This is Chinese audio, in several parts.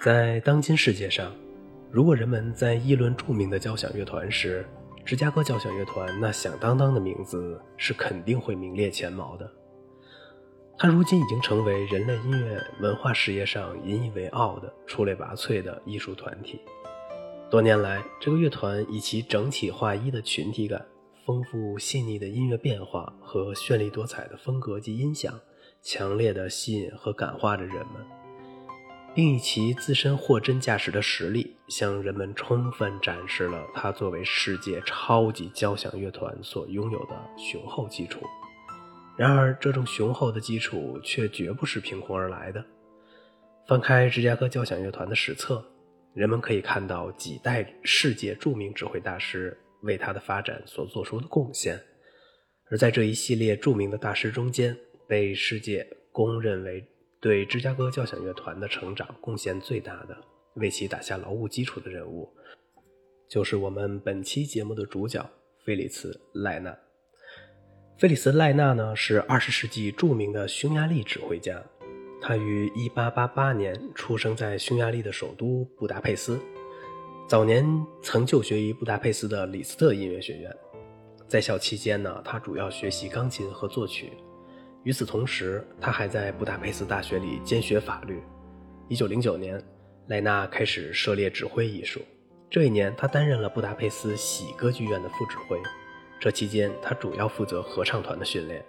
在当今世界上，如果人们在议论著名的交响乐团时，芝加哥交响乐团那响当当的名字是肯定会名列前茅的。它如今已经成为人类音乐文化事业上引以为傲的出类拔萃的艺术团体。多年来，这个乐团以其整体划一的群体感、丰富细腻的音乐变化和绚丽多彩的风格及音响，强烈的吸引和感化着人们。并以其自身货真价实的实力，向人们充分展示了它作为世界超级交响乐团所拥有的雄厚基础。然而，这种雄厚的基础却绝不是凭空而来的。翻开芝加哥交响乐团的史册，人们可以看到几代世界著名指挥大师为它的发展所做出的贡献。而在这一系列著名的大师中间，被世界公认为。对芝加哥交响乐团的成长贡献最大的、为其打下牢固基础的人物，就是我们本期节目的主角菲利茨·赖纳。菲利斯·赖纳呢，是二十世纪著名的匈牙利指挥家。他于一八八八年出生在匈牙利的首都布达佩斯，早年曾就学于布达佩斯的李斯特音乐学院。在校期间呢，他主要学习钢琴和作曲。与此同时，他还在布达佩斯大学里兼学法律。一九零九年，莱纳开始涉猎指挥艺术。这一年，他担任了布达佩斯喜歌剧院的副指挥。这期间，他主要负责合唱团的训练。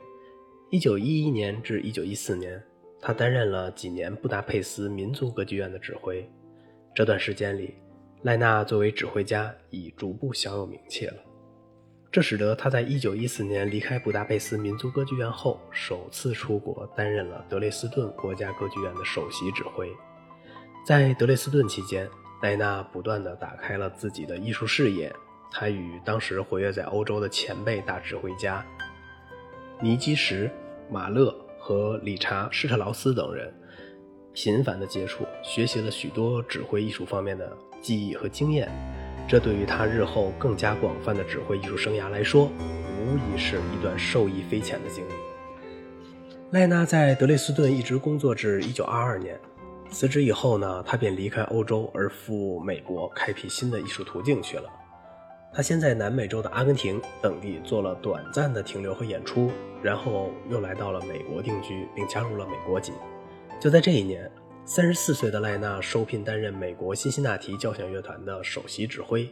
一九一一年至一九一四年，他担任了几年布达佩斯民族歌剧院的指挥。这段时间里，赖纳作为指挥家已逐步小有名气了。这使得他在1914年离开布达佩斯民族歌剧院后，首次出国担任了德累斯顿国家歌剧院的首席指挥。在德累斯顿期间，戴纳不断地打开了自己的艺术视野。他与当时活跃在欧洲的前辈大指挥家尼基什、马勒和理查施特劳斯等人频繁地接触，学习了许多指挥艺术方面的技艺和经验。这对于他日后更加广泛的指挥艺术生涯来说，无疑是一段受益匪浅的经历。赖纳在德累斯顿一直工作至1922年，辞职以后呢，他便离开欧洲而赴美国，开辟新的艺术途径去了。他先在南美洲的阿根廷等地做了短暂的停留和演出，然后又来到了美国定居，并加入了美国籍。就在这一年。三十四岁的赖纳受聘担任美国辛辛那提交响乐团的首席指挥，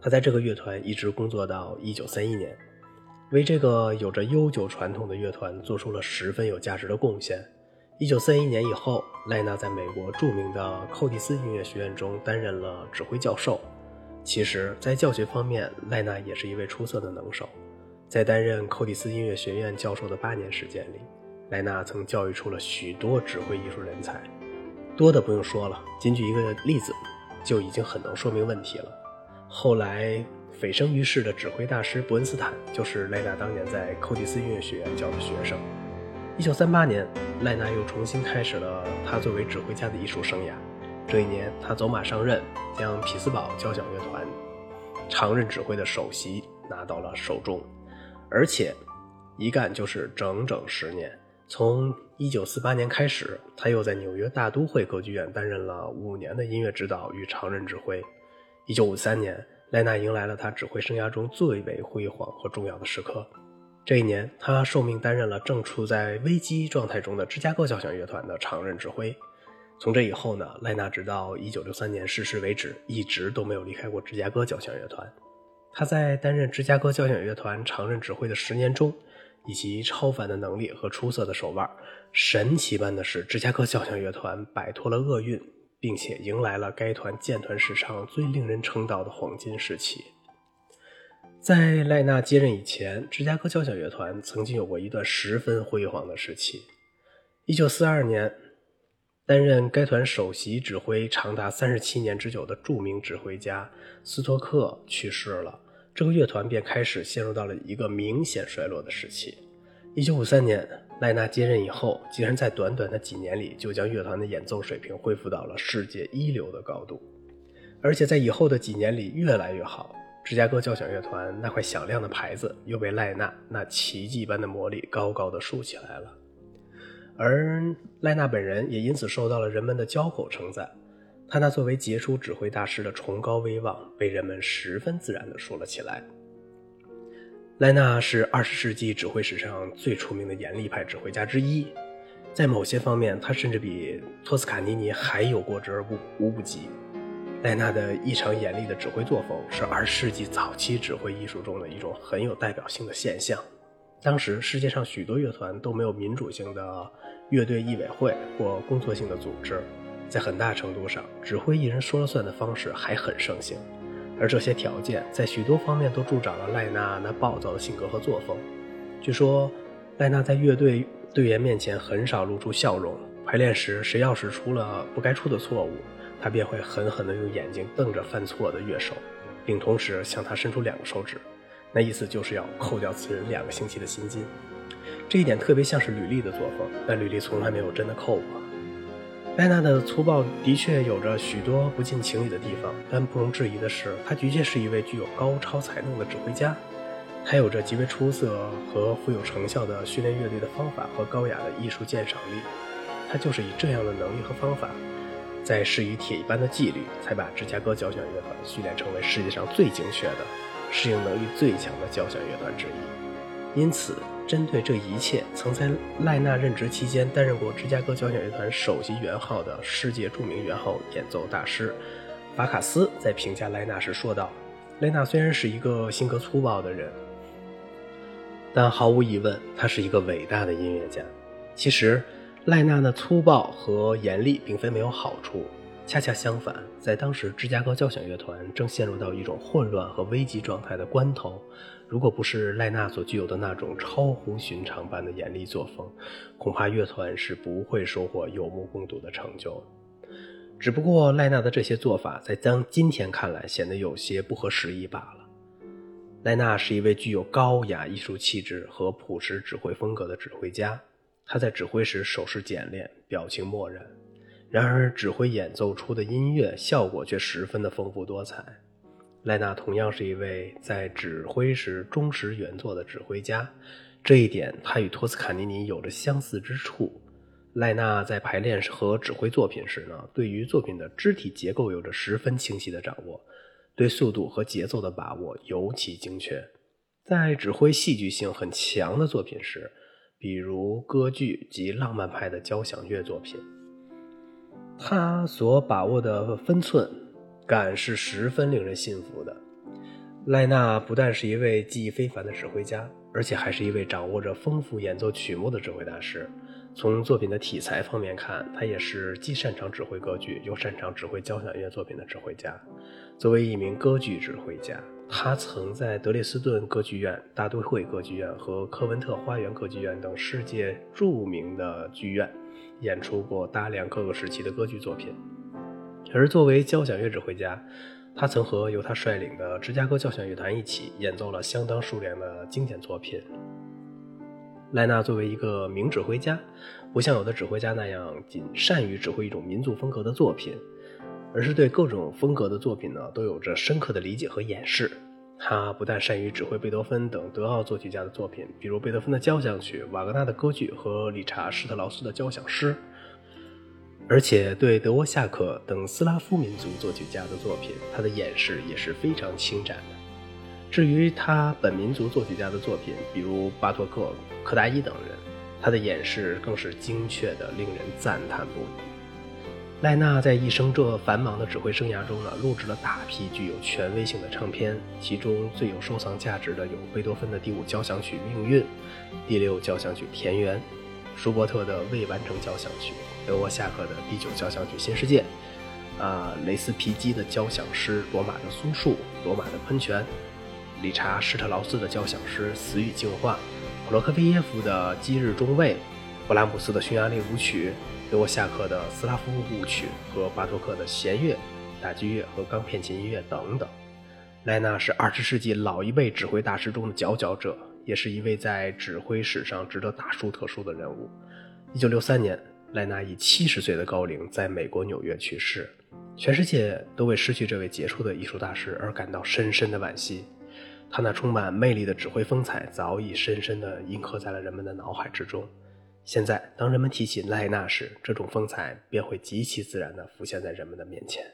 他在这个乐团一直工作到一九三一年，为这个有着悠久传统的乐团做出了十分有价值的贡献。一九三一年以后，赖纳在美国著名的寇蒂斯音乐学院中担任了指挥教授。其实，在教学方面，赖纳也是一位出色的能手。在担任寇蒂斯音乐学院教授的八年时间里，赖纳曾教育出了许多指挥艺术人才。多的不用说了，仅举一个例子，就已经很能说明问题了。后来蜚声于世的指挥大师伯恩斯坦，就是赖纳当年在寇蒂斯音乐学院教的学生。一九三八年，赖纳又重新开始了他作为指挥家的艺术生涯。这一年，他走马上任，将匹兹堡交响乐团常任指挥的首席拿到了手中，而且一干就是整整十年。从一九四八年开始，他又在纽约大都会歌剧院担任了五年的音乐指导与常任指挥。一九五三年，莱纳迎来了他指挥生涯中最为辉煌和重要的时刻。这一年，他受命担任了正处在危机状态中的芝加哥交响乐团的常任指挥。从这以后呢，莱纳直到一九六三年逝世为止，一直都没有离开过芝加哥交响乐团。他在担任芝加哥交响乐团常任指挥的十年中，以及超凡的能力和出色的手腕，神奇般的是，芝加哥交响乐团摆脱了厄运，并且迎来了该团建团史上最令人称道的黄金时期。在赖纳接任以前，芝加哥交响乐团曾经有过一段十分辉煌的时期。1942年，担任该团首席指挥长达三十七年之久的著名指挥家斯托克去世了。这个乐团便开始陷入到了一个明显衰落的时期。一九五三年，赖纳接任以后，竟然在短短的几年里就将乐团的演奏水平恢复到了世界一流的高度，而且在以后的几年里越来越好。芝加哥交响乐团那块响亮的牌子又被赖纳那奇迹般的魔力高高的竖起来了，而赖纳本人也因此受到了人们的交口称赞。他那作为杰出指挥大师的崇高威望被人们十分自然地说了起来。莱纳是二十世纪指挥史上最出名的严厉派指挥家之一，在某些方面，他甚至比托斯卡尼尼还有过之而无无不及。莱纳的异常严厉的指挥作风是二十世纪早期指挥艺术中的一种很有代表性的现象。当时世界上许多乐团都没有民主性的乐队艺委会或工作性的组织。在很大程度上，指挥一人说了算的方式还很盛行，而这些条件在许多方面都助长了赖纳那暴躁的性格和作风。据说，赖纳在乐队队员面前很少露出笑容。排练时，谁要是出了不该出的错误，他便会狠狠地用眼睛瞪着犯错的乐手，并同时向他伸出两个手指，那意思就是要扣掉此人两个星期的薪金。这一点特别像是吕丽的作风，但吕丽从来没有真的扣过。莱纳的粗暴的确有着许多不近情理的地方，但不容置疑的是，他的确是一位具有高超才能的指挥家。他有着极为出色和富有成效的训练乐队的方法和高雅的艺术鉴赏力。他就是以这样的能力和方法，在施以铁一般的纪律，才把芝加哥交响乐团训练成为世界上最精确的、适应能力最强的交响乐团之一。因此。针对这一切，曾在赖纳任职期间担任过芝加哥交响乐团首席圆号的世界著名圆号演奏大师法卡斯在评价赖纳时说道：“莱纳虽然是一个性格粗暴的人，但毫无疑问，他是一个伟大的音乐家。其实，赖纳的粗暴和严厉并非没有好处。”恰恰相反，在当时芝加哥交响乐团正陷入到一种混乱和危机状态的关头，如果不是赖纳所具有的那种超乎寻常般的严厉作风，恐怕乐团是不会收获有目共睹的成就。只不过赖纳的这些做法，在当今天看来显得有些不合时宜罢了。赖纳是一位具有高雅艺术气质和朴实指挥风格的指挥家，他在指挥时手势简练，表情漠然。然而，指挥演奏出的音乐效果却十分的丰富多彩。赖纳同样是一位在指挥时忠实原作的指挥家，这一点他与托斯卡尼尼有着相似之处。赖纳在排练和指挥作品时呢，对于作品的肢体结构有着十分清晰的掌握，对速度和节奏的把握尤其精确。在指挥戏剧性很强的作品时，比如歌剧及浪漫派的交响乐作品。他所把握的分寸感是十分令人信服的。赖纳不但是一位技艺非凡的指挥家，而且还是一位掌握着丰富演奏曲目的指挥大师。从作品的题材方面看，他也是既擅长指挥歌剧，又擅长指挥交响乐作品的指挥家。作为一名歌剧指挥家，他曾在德累斯顿歌剧院、大都会歌剧院和科文特花园歌剧院等世界著名的剧院。演出过大量各个时期的歌剧作品，而作为交响乐指挥家，他曾和由他率领的芝加哥交响乐团一起演奏了相当数量的经典作品。莱纳作为一个名指挥家，不像有的指挥家那样仅善于指挥一种民族风格的作品，而是对各种风格的作品呢都有着深刻的理解和演示。他不但善于指挥贝多芬等德奥作曲家的作品，比如贝多芬的交响曲、瓦格纳的歌剧和理查施特劳斯的交响诗，而且对德沃夏克等斯拉夫民族作曲家的作品，他的演示也是非常精湛的。至于他本民族作曲家的作品，比如巴托克、柯达伊等人，他的演示更是精确的，令人赞叹不已。赖纳在一生这繁忙的指挥生涯中呢，录制了大批具有权威性的唱片，其中最有收藏价值的有贝多芬的第五交响曲《命运》，第六交响曲《田园》，舒伯特的未完成交响曲，德沃夏克的第九交响曲《新世界》，啊，雷斯皮基的交响诗《罗马的松树》，《罗马的喷泉》，理查施特劳斯的交响诗《死与净化》，普罗科菲耶夫的《基日中尉》，勃拉姆斯的匈牙利舞曲。德沃夏克的斯拉夫舞曲和巴托克的弦乐、打击乐和钢片琴音乐等等。莱纳是二十世纪老一辈指挥大师中的佼佼者，也是一位在指挥史上值得大书特书的人物。一九六三年，莱纳以七十岁的高龄在美国纽约去世，全世界都为失去这位杰出的艺术大师而感到深深的惋惜。他那充满魅力的指挥风采早已深深地印刻在了人们的脑海之中。现在，当人们提起赖纳时，这种风采便会极其自然地浮现在人们的面前。